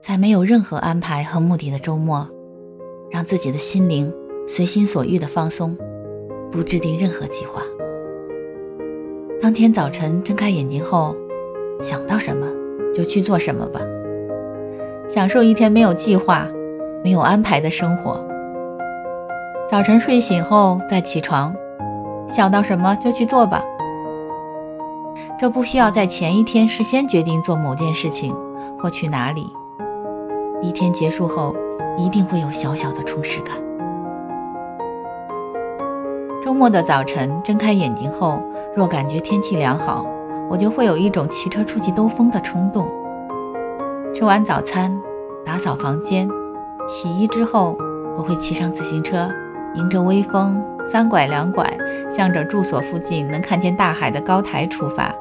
在没有任何安排和目的的周末，让自己的心灵随心所欲的放松，不制定任何计划。当天早晨睁开眼睛后，想到什么就去做什么吧，享受一天没有计划、没有安排的生活。早晨睡醒后再起床，想到什么就去做吧。这不需要在前一天事先决定做某件事情或去哪里。一天结束后，一定会有小小的充实感。周末的早晨睁开眼睛后，若感觉天气良好，我就会有一种骑车出去兜风的冲动。吃完早餐，打扫房间、洗衣之后，我会骑上自行车。迎着微风，三拐两拐，向着住所附近能看见大海的高台出发。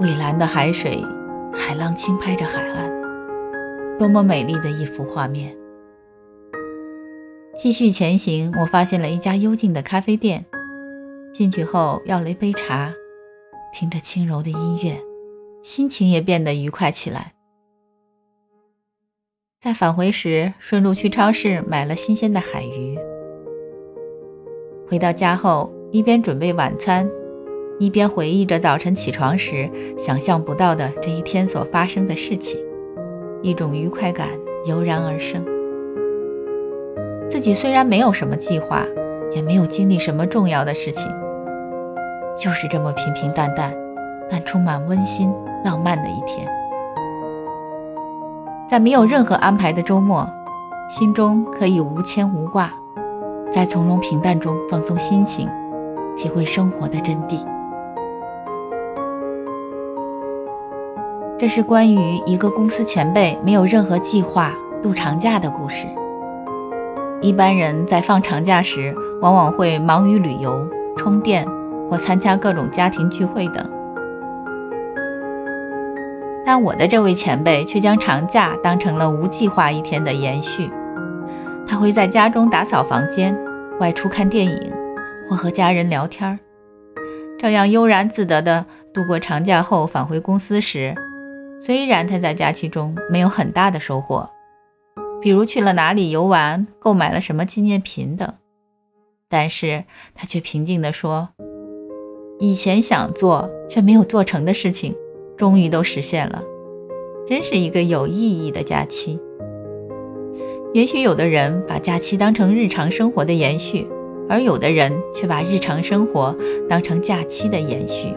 蔚蓝的海水，海浪轻拍着海岸，多么美丽的一幅画面！继续前行，我发现了一家幽静的咖啡店。进去后要了一杯茶，听着轻柔的音乐，心情也变得愉快起来。在返回时，顺路去超市买了新鲜的海鱼。回到家后，一边准备晚餐，一边回忆着早晨起床时想象不到的这一天所发生的事情，一种愉快感油然而生。自己虽然没有什么计划，也没有经历什么重要的事情，就是这么平平淡淡，但充满温馨浪漫的一天。在没有任何安排的周末，心中可以无牵无挂，在从容平淡中放松心情，体会生活的真谛。这是关于一个公司前辈没有任何计划度长假的故事。一般人在放长假时，往往会忙于旅游、充电或参加各种家庭聚会等。但我的这位前辈却将长假当成了无计划一天的延续。他会在家中打扫房间，外出看电影，或和家人聊天儿，这样悠然自得地度过长假后返回公司时，虽然他在假期中没有很大的收获，比如去了哪里游玩、购买了什么纪念品等，但是他却平静地说：“以前想做却没有做成的事情。”终于都实现了，真是一个有意义的假期。也许有的人把假期当成日常生活的延续，而有的人却把日常生活当成假期的延续。